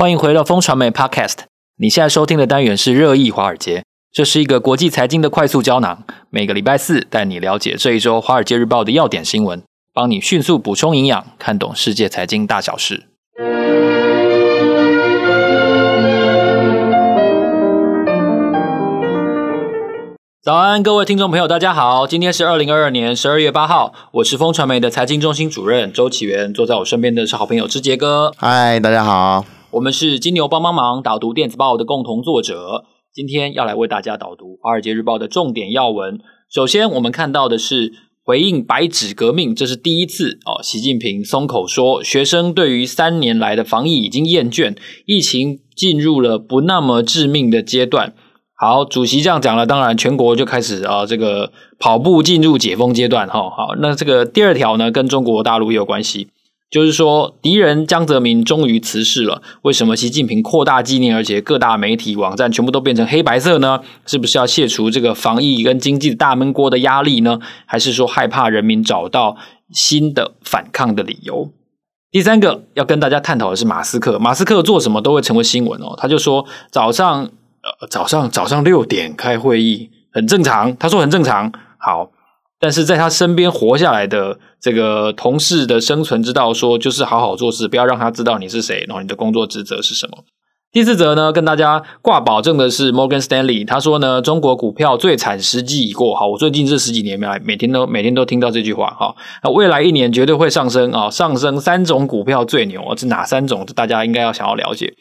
欢迎回到风传媒 Podcast。你现在收听的单元是热议华尔街，这是一个国际财经的快速胶囊。每个礼拜四带你了解这一周《华尔街日报》的要点新闻，帮你迅速补充营养，看懂世界财经大小事。早安，各位听众朋友，大家好。今天是二零二二年十二月八号，我是风传媒的财经中心主任周启源，坐在我身边的是好朋友之杰哥。嗨，大家好。我们是金牛帮帮忙导读电子报的共同作者，今天要来为大家导读《华尔街日报》的重点要闻。首先，我们看到的是回应白纸革命，这是第一次哦。习近平松口说，学生对于三年来的防疫已经厌倦，疫情进入了不那么致命的阶段。好，主席这样讲了，当然全国就开始啊，这个跑步进入解封阶段哈。好，那这个第二条呢，跟中国大陆也有关系，就是说敌人江泽民终于辞世了。为什么习近平扩大纪念，而且各大媒体网站全部都变成黑白色呢？是不是要卸除这个防疫跟经济大闷锅的压力呢？还是说害怕人民找到新的反抗的理由？第三个要跟大家探讨的是马斯克，马斯克做什么都会成为新闻哦。他就说早上。呃，早上早上六点开会议很正常，他说很正常。好，但是在他身边活下来的这个同事的生存之道，说就是好好做事，不要让他知道你是谁，然后你的工作职责是什么。第四则呢，跟大家挂保证的是 Morgan Stanley，他说呢，中国股票最惨时机已过。好，我最近这十几年来，每天都每天都听到这句话。哈，那未来一年绝对会上升啊，上升三种股票最牛，是哪三种？大家应该要想要了解。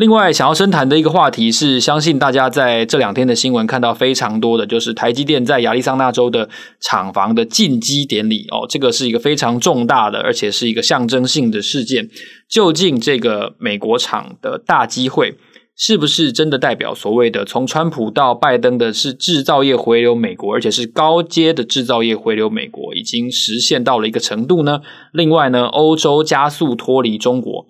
另外，想要深谈的一个话题是，相信大家在这两天的新闻看到非常多的，就是台积电在亚利桑那州的厂房的进机典礼哦，这个是一个非常重大的，而且是一个象征性的事件。究竟这个美国厂的大机会，是不是真的代表所谓的从川普到拜登的是制造业回流美国，而且是高阶的制造业回流美国，已经实现到了一个程度呢？另外呢，欧洲加速脱离中国。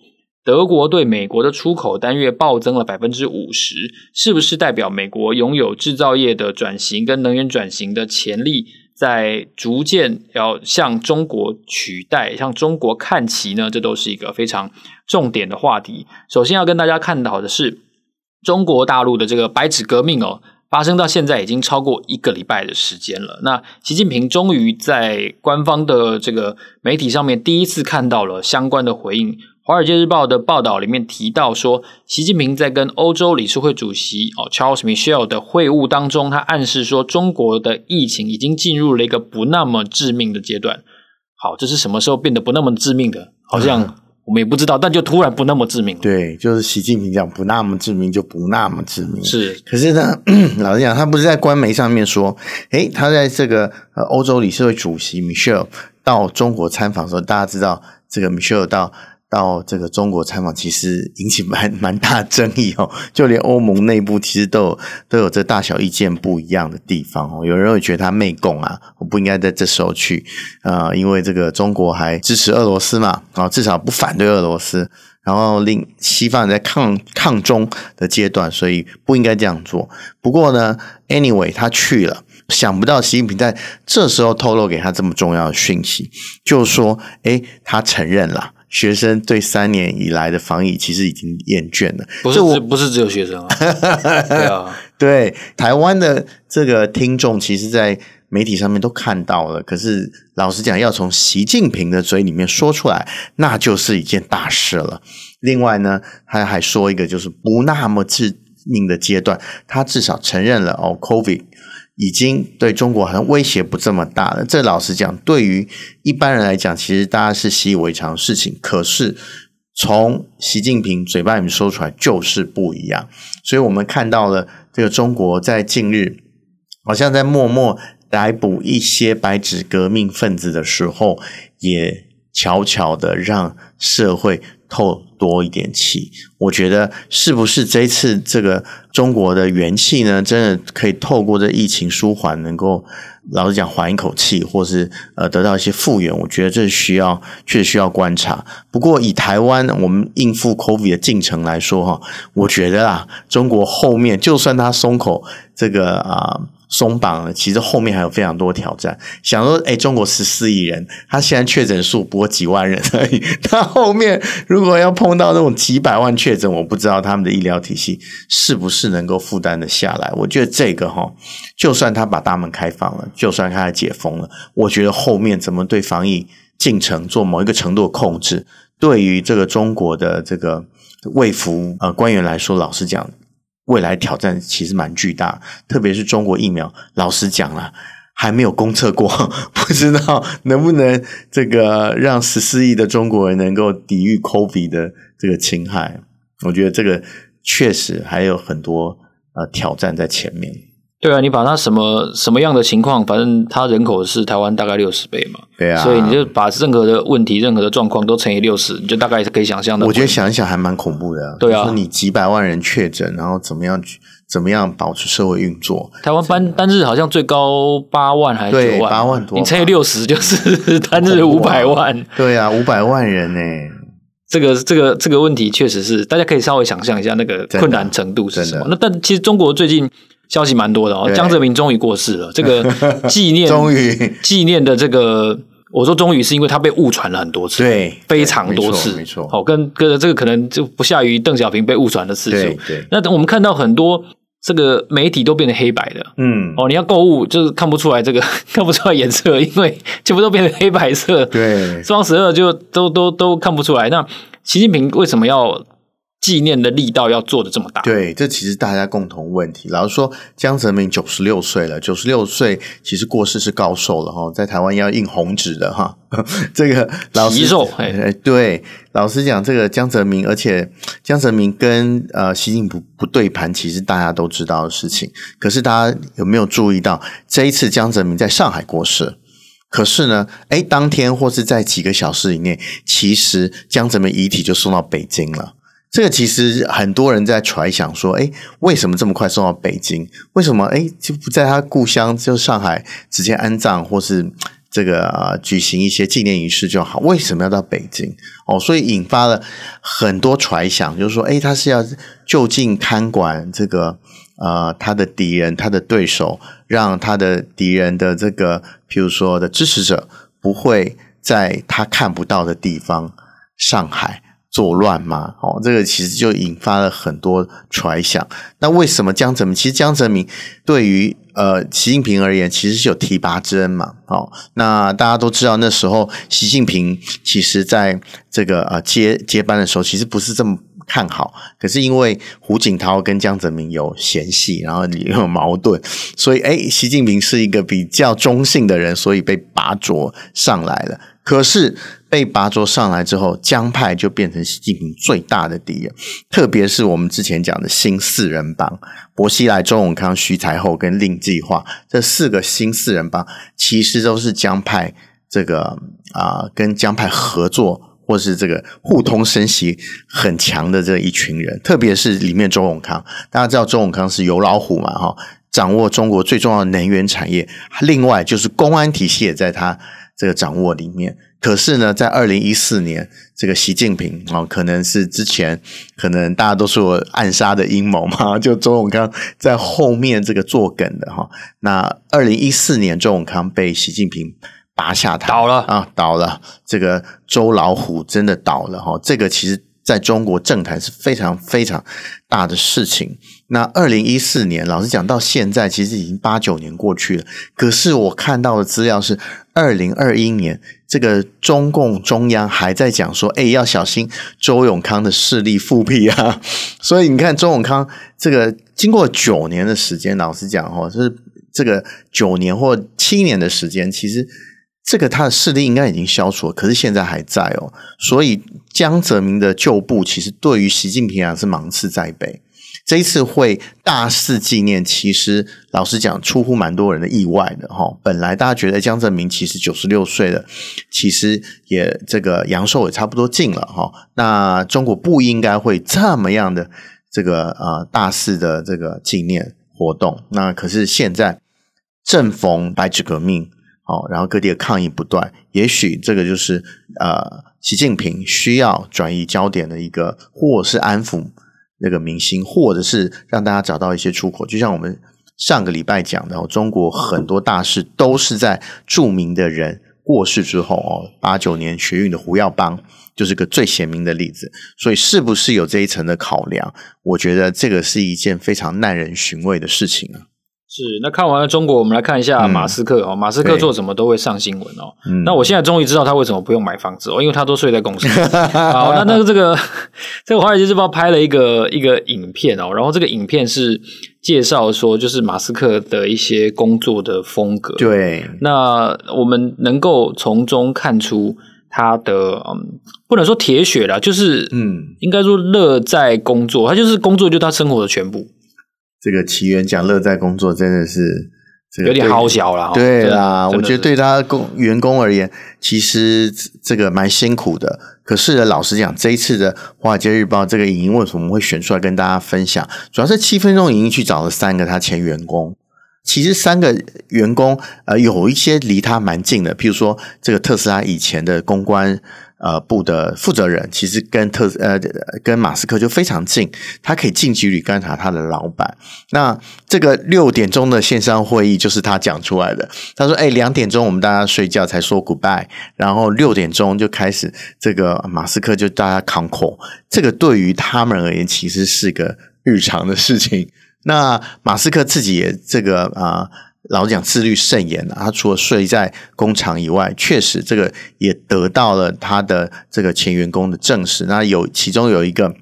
德国对美国的出口单月暴增了百分之五十，是不是代表美国拥有制造业的转型跟能源转型的潜力，在逐渐要向中国取代、向中国看齐呢？这都是一个非常重点的话题。首先要跟大家看到的是，中国大陆的这个白纸革命哦，发生到现在已经超过一个礼拜的时间了。那习近平终于在官方的这个媒体上面第一次看到了相关的回应。《华尔街日报》的报道里面提到说，习近平在跟欧洲理事会主席哦 Charles Michel 的会晤当中，他暗示说，中国的疫情已经进入了一个不那么致命的阶段。好，这是什么时候变得不那么致命的？好像我们也不知道，但就突然不那么致命了。对，就是习近平讲不那么致命，就不那么致命。是，可是呢，老实讲，他不是在官媒上面说，诶，他在这个呃欧洲理事会主席 Michel 到中国参访的时候，大家知道这个 Michel 到。到这个中国参访，其实引起蛮蛮大争议哦。就连欧盟内部其实都有都有这大小意见不一样的地方哦。有人会觉得他媚共啊，我不应该在这时候去啊，因为这个中国还支持俄罗斯嘛，啊，至少不反对俄罗斯，然后令西方人在抗抗中的阶段，所以不应该这样做。不过呢，anyway，他去了，想不到习近平在这时候透露给他这么重要的讯息，就是说，诶，他承认了。学生对三年以来的防疫其实已经厌倦了，不是我不是只有学生啊，对啊，对台湾的这个听众，其实，在媒体上面都看到了。可是老实讲，要从习近平的嘴里面说出来，那就是一件大事了。另外呢，他还说一个就是不那么致命的阶段，他至少承认了哦，COVID。已经对中国好像威胁不这么大了。这老实讲，对于一般人来讲，其实大家是习以为常的事情。可是从习近平嘴巴里面说出来，就是不一样。所以我们看到了这个中国在近日好像在默默逮捕一些白纸革命分子的时候，也悄悄的让社会透多一点气，我觉得是不是这次这个中国的元气呢？真的可以透过这疫情舒缓，能够老实讲缓一口气，或是呃得到一些复原？我觉得这需要确实需要观察。不过以台湾我们应付 COVID 的进程来说，哈，我觉得啊，中国后面就算他松口这个啊松绑了，其实后面还有非常多挑战。想说，哎，中国十四亿人，他现在确诊数不过几万人而已，他后面如果要碰到那种几百万确诊，我不知道他们的医疗体系是不是能够负担得下来。我觉得这个哈，就算他把大门开放了，就算他解封了，我觉得后面怎么对防疫进程做某一个程度的控制，对于这个中国的这个卫福呃官员来说，老实讲。未来挑战其实蛮巨大，特别是中国疫苗，老实讲了，还没有公测过，不知道能不能这个让十四亿的中国人能够抵御 COVID 的这个侵害。我觉得这个确实还有很多呃挑战在前面。对啊，你把它什么什么样的情况，反正它人口是台湾大概六十倍嘛，对啊，所以你就把任何的问题、任何的状况都乘以六十，你就大概是可以想象的。我觉得想一想还蛮恐怖的，对啊，就是你几百万人确诊，然后怎么样怎么样保持社会运作？台湾单单日好像最高八万还是九万？八万多，你乘以六十就是 单日五百万。对啊，五百万人呢，这个这个这个问题确实是大家可以稍微想象一下那个困难程度是什么。那但其实中国最近。消息蛮多的哦，江泽民终于过世了。这个纪念，终于纪念的这个，我说终于是因为他被误传了很多次，对，非常多次，没错。好，跟跟这个可能就不下于邓小平被误传的次数。对对。那等我们看到很多这个媒体都变成黑白的，嗯，哦，你要购物就是看不出来这个看不出来颜色，因为全部都变成黑白色。对，双十二就都都都看不出来。那习近平为什么要？纪念的力道要做的这么大，对，这其实大家共同问题。老实说，江泽民九十六岁了，九十六岁其实过世是高寿了哈，在台湾要印红纸的哈。这个老实说，哎，对，老实讲，这个江泽民，而且江泽民跟呃习近平不对盘，其实大家都知道的事情。可是大家有没有注意到，这一次江泽民在上海过世，可是呢，哎，当天或是在几个小时以内，其实江泽民遗体就送到北京了。这个其实很多人在揣想说，哎，为什么这么快送到北京？为什么哎就不在他故乡就上海直接安葬，或是这个呃举行一些纪念仪式就好？为什么要到北京？哦，所以引发了很多揣想，就是说，哎，他是要就近看管这个呃他的敌人、他的对手，让他的敌人的这个譬如说的支持者不会在他看不到的地方上海。作乱嘛？哦，这个其实就引发了很多揣想。那为什么江泽民？其实江泽民对于呃习近平而言，其实是有提拔之恩嘛。哦，那大家都知道，那时候习近平其实在这个呃接接班的时候，其实不是这么看好。可是因为胡锦涛跟江泽民有嫌隙，然后也有矛盾，所以诶习近平是一个比较中性的人，所以被拔擢上来了。可是被拔擢上来之后，江派就变成习近平最大的敌人，特别是我们之前讲的新四人帮，薄熙来、周永康、徐才厚跟令计划这四个新四人帮，其实都是江派这个啊、跟江派合作或是这个互通声息很强的这一群人，特别是里面周永康，大家知道周永康是油老虎嘛，哈，掌握中国最重要的能源产业，另外就是公安体系也在他。这个掌握里面，可是呢，在二零一四年，这个习近平哦，可能是之前可能大家都说暗杀的阴谋嘛，就周永康在后面这个作梗的哈。那二零一四年，周永康被习近平拔下台，倒了啊，倒了。这个周老虎真的倒了哈。这个其实在中国政坛是非常非常大的事情。那二零一四年，老实讲，到现在其实已经八九年过去了。可是我看到的资料是，二零二一年，这个中共中央还在讲说，哎，要小心周永康的势力复辟啊。所以你看，周永康这个经过九年的时间，老实讲哦，就是这个九年或七年的时间，其实这个他的势力应该已经消除了，可是现在还在哦。所以江泽民的旧部，其实对于习近平啊是芒刺在背。这一次会大肆纪念，其实老实讲，出乎蛮多人的意外的哈。本来大家觉得江泽民其实九十六岁了，其实也这个阳寿也差不多尽了哈。那中国不应该会这么样的这个呃大肆的这个纪念活动。那可是现在正逢白纸革命，哦，然后各地的抗议不断，也许这个就是呃习近平需要转移焦点的一个，或是安抚。那个明星，或者是让大家找到一些出口，就像我们上个礼拜讲的，中国很多大事都是在著名的人过世之后哦。八九年学运的胡耀邦就是个最鲜明的例子。所以，是不是有这一层的考量？我觉得这个是一件非常耐人寻味的事情啊。是，那看完了中国，我们来看一下马斯克哦。嗯、马斯克做什么都会上新闻哦。嗯、那我现在终于知道他为什么不用买房子哦，因为他都睡在公司。好，那那个这个这个华尔街日报拍了一个一个影片哦，然后这个影片是介绍说，就是马斯克的一些工作的风格。对，那我们能够从中看出他的嗯，不能说铁血啦，就是嗯，应该说乐在工作，他就是工作就是他生活的全部。这个奇缘讲乐在工作真的是有点好小了。对啦，我觉得对他工员工而言，其实这个蛮辛苦的。可是老实讲，这一次的《华尔街日报》这个影音为什么会选出来跟大家分享？主要是七分钟影音去找了三个他前员工。其实三个员工呃有一些离他蛮近的，譬如说这个特斯拉以前的公关。呃，部的负责人其实跟特呃跟马斯克就非常近，他可以近距离观察他的老板。那这个六点钟的线上会议就是他讲出来的。他说：“哎，两点钟我们大家睡觉才说 goodbye，然后六点钟就开始这个马斯克就大家 con call。这个对于他们而言其实是个日常的事情。那马斯克自己也这个啊。”老实讲，自律甚严的。他除了睡在工厂以外，确实这个也得到了他的这个前员工的证实。那有其中有一个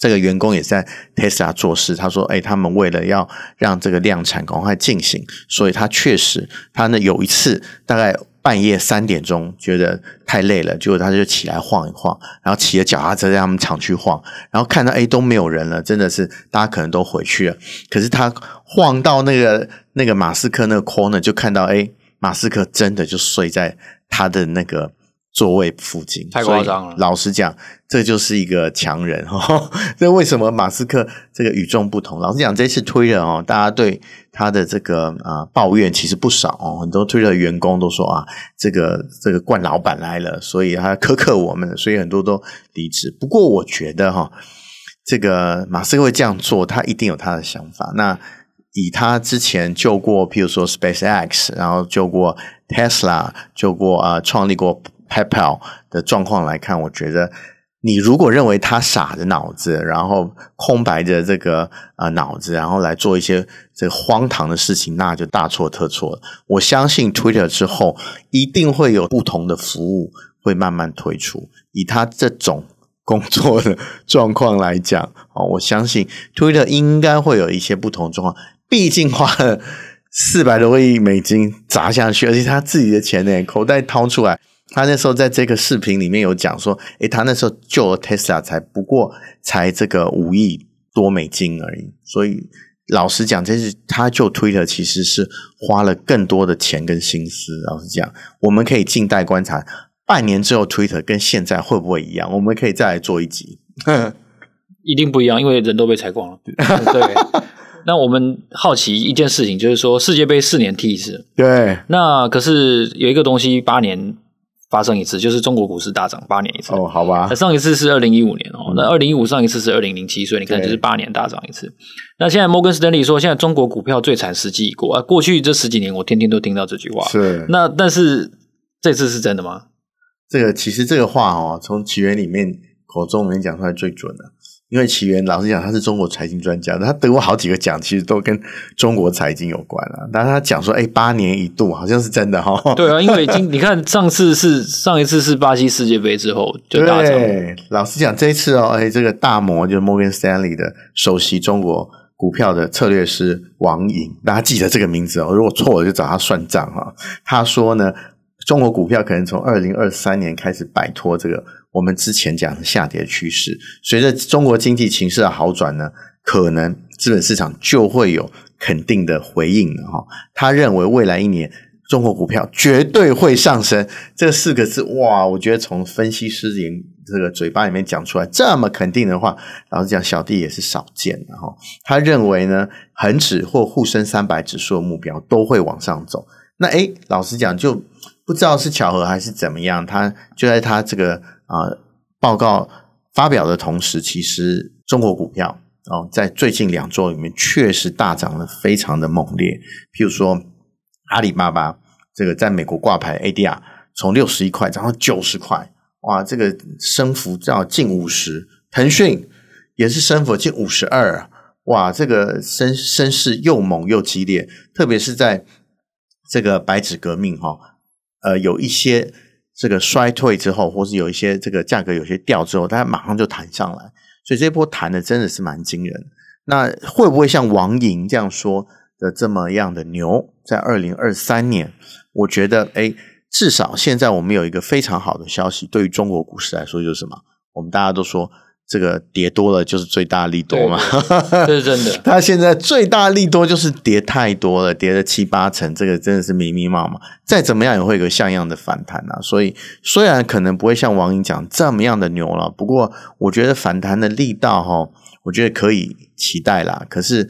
这个员工也在 Tesla 做事，他说：“哎，他们为了要让这个量产赶快进行，所以他确实他呢有一次大概。”半夜三点钟，觉得太累了，结果他就起来晃一晃，然后骑着脚踏车在他们厂区晃，然后看到哎都没有人了，真的是大家可能都回去了。可是他晃到那个那个马斯克那个 corner，就看到哎马斯克真的就睡在他的那个。座位附近，太夸张了。老实讲，这就是一个强人哈。这为什么马斯克这个与众不同？老实讲，这次 Twitter 哦，大家对他的这个啊抱怨其实不少哦。很多 Twitter 员工都说啊，这个这个惯老板来了，所以他苛刻我们，所以很多都离职。不过我觉得哈，这个马斯克会这样做，他一定有他的想法。那以他之前救过，譬如说 SpaceX，然后救过 Tesla，救过啊，创立过。PayPal 的状况来看，我觉得你如果认为他傻着脑子，然后空白的这个啊、脑子，然后来做一些这个荒唐的事情，那就大错特错了。我相信 Twitter 之后一定会有不同的服务会慢慢推出。以他这种工作的状况来讲，哦，我相信 Twitter 应该会有一些不同状况。毕竟花了四百多亿美金砸下去，而且他自己的钱呢，口袋掏出来。他那时候在这个视频里面有讲说，诶，他那时候救了 Tesla 才不过才这个五亿多美金而已。所以老实讲，这是他救 Twitter 其实是花了更多的钱跟心思。老实讲，我们可以静待观察，半年之后 Twitter 跟现在会不会一样？我们可以再来做一集。一定不一样，因为人都被裁光了。对。那我们好奇一件事情，就是说世界杯四年踢一次。对。那可是有一个东西八年。发生一次，就是中国股市大涨八年一次。哦，好吧。那上一次是二零一五年哦，嗯、那二零一五上一次是二零零七，所以你看就是八年大涨一次。那现在摩根斯丹利说，现在中国股票最惨时机已过啊。过去这十几年，我天天都听到这句话。是。那但是这次是真的吗？这个其实这个话哦，从起源里面口中里面讲出来最准的。因为奇源老实讲，他是中国财经专家，他得过好几个奖，其实都跟中国财经有关啊。但是他讲说，哎，八年一度，好像是真的哈、哦。对啊，因为已经 你看，上次是上一次是巴西世界杯之后就大涨。对，老实讲，这一次哦，哎，这个大摩就是 Morgan Stanley 的首席中国股票的策略师王颖，大家记得这个名字哦。如果错了，就找他算账哈。他说呢，中国股票可能从二零二三年开始摆脱这个。我们之前讲的下跌趋势，随着中国经济情势的好转呢，可能资本市场就会有肯定的回应了哈。他认为未来一年中国股票绝对会上升，这四个字哇，我觉得从分析师眼这个嘴巴里面讲出来这么肯定的话，老实讲，小弟也是少见的哈。他认为呢，恒指或沪深三百指数的目标都会往上走。那诶，老实讲，就不知道是巧合还是怎么样，他就在他这个。啊，报告发表的同时，其实中国股票哦，在最近两周里面确实大涨得非常的猛烈。譬如说，阿里巴巴这个在美国挂牌 ADR 从六十一块涨到九十块，哇，这个升幅要近五十。腾讯也是升幅近五十二，哇，这个升升势又猛又激烈，特别是在这个白纸革命哈，呃，有一些这个衰退之后，或是有一些这个价格有些掉之后，它马上就弹上来。所以这波弹的真的是蛮惊人，那会不会像王莹这样说的这么样的牛？在二零二三年，我觉得，诶，至少现在我们有一个非常好的消息，对于中国股市来说就是什么？我们大家都说。这个跌多了就是最大利多嘛，这是真的。它现在最大利多就是跌太多了，跌了七八成，这个真的是迷迷茫茫。再怎么样也会有个像样的反弹啊。所以虽然可能不会像王英讲这么样的牛了，不过我觉得反弹的力道哈，我觉得可以期待啦。可是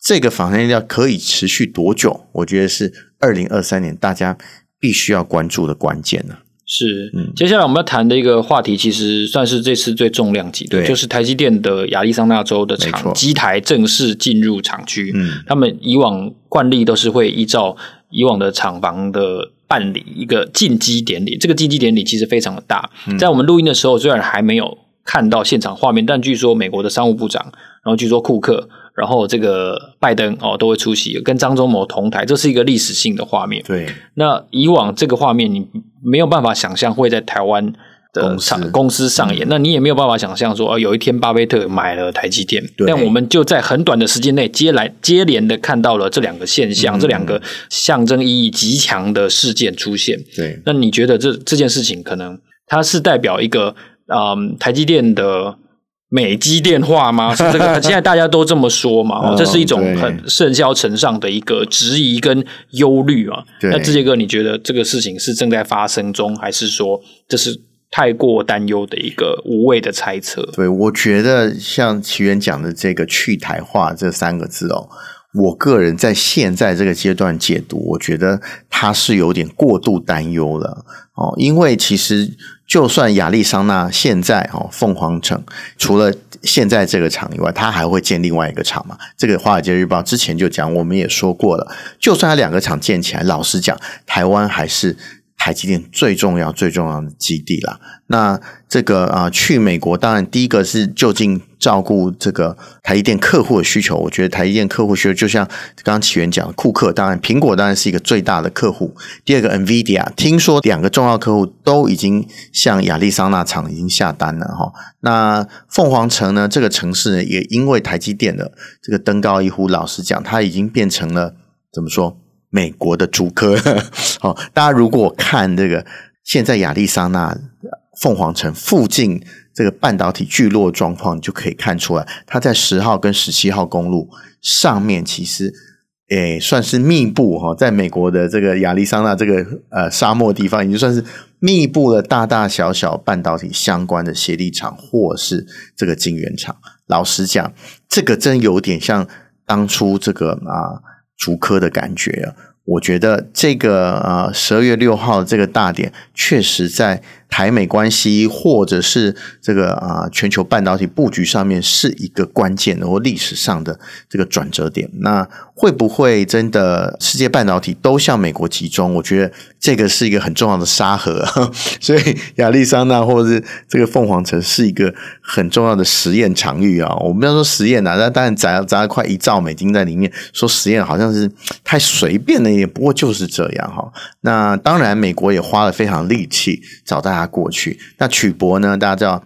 这个反弹力道可以持续多久？我觉得是二零二三年大家必须要关注的关键呢。是，接下来我们要谈的一个话题，其实算是这次最重量级的，就是台积电的亚利桑那州的厂机台正式进入厂区。嗯，他们以往惯例都是会依照以往的厂房的办理一个进机典礼，这个进机典礼其实非常的大。在我们录音的时候，虽然还没有看到现场画面，但据说美国的商务部长，然后据说库克。然后这个拜登哦都会出席，跟张忠谋同台，这是一个历史性的画面。对，那以往这个画面你没有办法想象会在台湾的公司公司上演，嗯，那你也没有办法想象说哦有一天巴菲特买了台积电。对，但我们就在很短的时间内接来接连的看到了这两个现象，嗯，这两个象征意义极强的事件出现。对，那你觉得这这件事情可能它是代表一个嗯台积电的？美机电话吗？是这个，现在大家都这么说嘛？这是一种很甚嚣尘上的一个质疑跟忧虑啊。那志杰哥，你觉得这个事情是正在发生中，还是说这是太过担忧的一个无谓的猜测？对，我觉得像奇源讲的这个去台化这三个字哦，我个人在现在这个阶段解读，我觉得他是有点过度担忧了哦，因为其实。就算亚利桑那现在哦，凤凰城除了现在这个厂以外，它还会建另外一个厂嘛？这个《华尔街日报》之前就讲，我们也说过了。就算它两个厂建起来，老实讲，台湾还是。台积电最重要、最重要的基地啦。那这个啊、去美国当然第一个是就近照顾这个台积电客户的需求。我觉得台积电客户需求就像刚刚奇源讲的，库克当然，苹果当然是一个最大的客户。第二个，NVIDIA，听说两个重要客户都已经向亚利桑那厂已经下单了哈。那凤凰城呢，这个城市，也因为台积电的这个登高一呼，老实讲，它已经变成了怎么说？美国的竹科，好，大家如果看这个现在亚利桑那凤凰城附近这个半导体聚落状况，就可以看出来，它在十号跟十七号公路上面，其实诶算是密布哈，在美国的这个亚利桑那这个呃沙漠地方，已经算是密布了大大小小半导体相关的协力厂或是这个晶圆厂。老实讲，这个真有点像当初这个啊。竹科的感觉啊，我觉得这个呃十二月六号这个大点，确实在台美关系或者是这个啊、全球半导体布局上面是一个关键的或历史上的这个转折点。那会不会真的世界半导体都向美国集中？我觉得这个是一个很重要的沙盒，所以亚利桑那或者是这个凤凰城是一个很重要的实验场域啊。我们不要说实验啊，那当然砸砸了快一兆美金在里面，说实验好像是太随便了也，不过就是这样哈。那当然，美国也花了非常力气找大家过去。那曲博呢？大家知道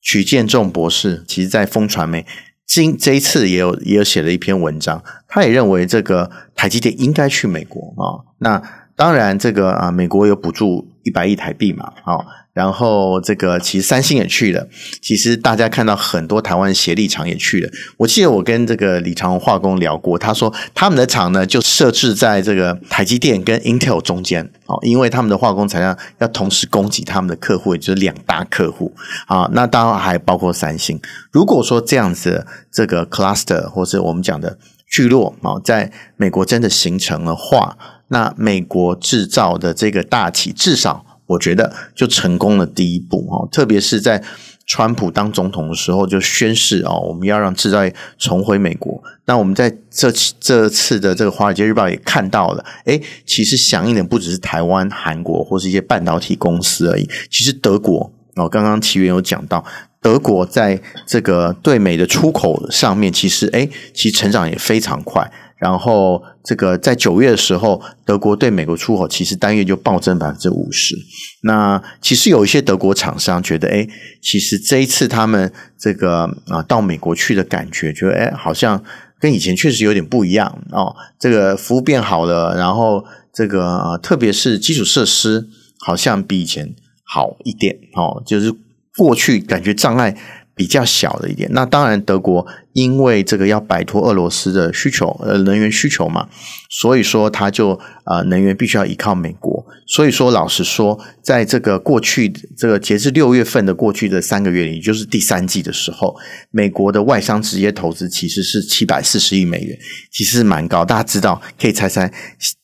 曲建仲博士，其实在风传媒。今这一次也有也有写了一篇文章，他也认为这个台积电应该去美国啊。那当然，这个啊，美国有补助一百亿台币嘛，啊。然后这个其实三星也去了，其实大家看到很多台湾协力厂也去了。我记得我跟这个李长鸿化工聊过，他说他们的厂呢就设置在这个台积电跟 Intel 中间，哦，因为他们的化工材料要同时供给他们的客户，也就是两大客户啊。那当然还包括三星。如果说这样子这个 cluster 或是我们讲的聚落啊，在美国真的形成的话，那美国制造的这个大企至少。我觉得就成功了第一步哈，特别是在川普当总统的时候就宣誓哦，我们要让制造业重回美国。那我们在这这次的这个《华尔街日报》也看到了，诶，其实响应的不只是台湾、韩国或是一些半导体公司而已，其实德国哦，刚刚奇源有讲到。德国在这个对美的出口上面，其实诶，其实成长也非常快。然后这个在九月的时候，德国对美国出口其实单月就暴增百分之五十。那其实有一些德国厂商觉得，诶，其实这一次他们这个啊到美国去的感觉，觉得诶，好像跟以前确实有点不一样哦。这个服务变好了，然后这个，特别是基础设施，好像比以前好一点哦，就是。过去感觉障碍比较小的一点，那当然德国因为这个要摆脱俄罗斯的需求，呃，能源需求嘛，所以说它就呃能源必须要依靠美国。所以说老实说，在这个过去这个截至六月份的过去的三个月里，也就是第三季的时候，美国的外商直接投资其实是七百四十亿美元，其实蛮高。大家知道可以猜猜，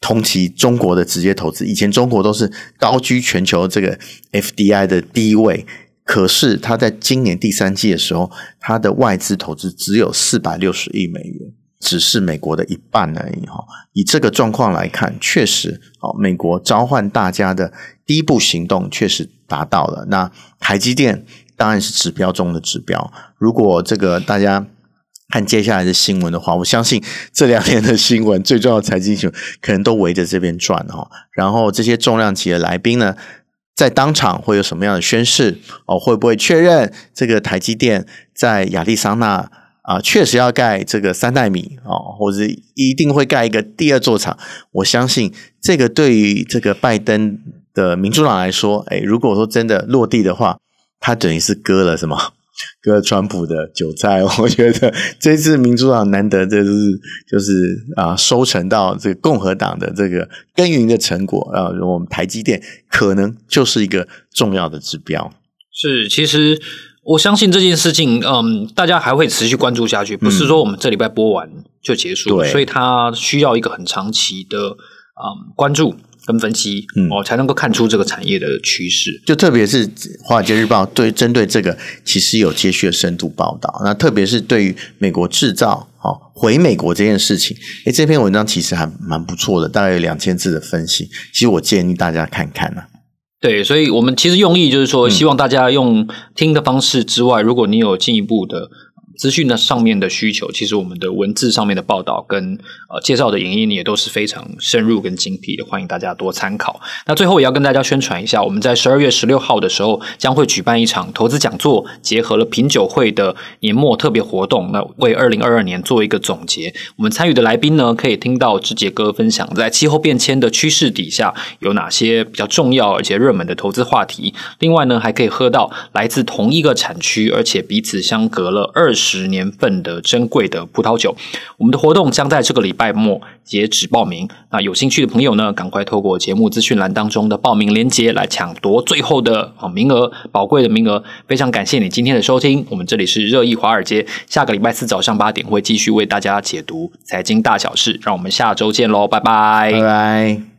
同期中国的直接投资，以前中国都是高居全球这个 FDI 的第一位。可是，他在今年第三季的时候，他的外资投资只有四百六十亿美元，只是美国的一半而已。哈，以这个状况来看，确实，哦，美国召唤大家的第一步行动确实达到了。那台积电当然是指标中的指标。如果这个大家看接下来的新闻的话，我相信这两天的新闻最重要的财经新闻可能都围着这边转哈。然后这些重量级的来宾呢，在当场会有什么样的宣誓？哦，会不会确认这个台积电在亚利桑那啊，确实要盖这个三纳米哦，或者一定会盖一个第二座厂？我相信这个对于这个拜登的民主党来说，诶，如果说真的落地的话，他等于是割了什么？割川普的韭菜，我觉得这次民主党难得就是就是啊收成到这个共和党的这个耕耘的成果啊，我们台积电可能就是一个重要的指标。是，其实我相信这件事情，嗯，大家还会持续关注下去，不是说我们这礼拜播完就结束，嗯、所以它需要一个很长期的嗯关注。跟分析，嗯，哦，才能够看出这个产业的趋势。就特别是《华尔街日报》对针对这个，其实有接续的深度报道。那特别是对于美国制造，哦，回美国这件事情，诶，这篇文章其实还蛮不错的，大概有两千字的分析。其实我建议大家看看呢、啊。对，所以我们其实用意就是说，希望大家用听的方式之外，嗯、如果你有进一步的。资讯的上面的需求，其实我们的文字上面的报道跟呃介绍的影音也都是非常深入跟精辟的，欢迎大家多参考。那最后也要跟大家宣传一下，我们在十二月十六号的时候将会举办一场投资讲座，结合了品酒会的年末特别活动，那为二零二二年做一个总结。我们参与的来宾呢，可以听到志杰哥分享在气候变迁的趋势底下有哪些比较重要而且热门的投资话题。另外呢，还可以喝到来自同一个产区而且彼此相隔了二十。十年份的珍贵的葡萄酒，我们的活动将在这个礼拜末截止报名。那有兴趣的朋友呢，赶快透过节目资讯栏当中的报名链接来抢夺最后的啊名额，宝贵的名额。非常感谢你今天的收听，我们这里是热议华尔街，下个礼拜四早上八点会继续为大家解读财经大小事，让我们下周见喽，拜拜，拜拜。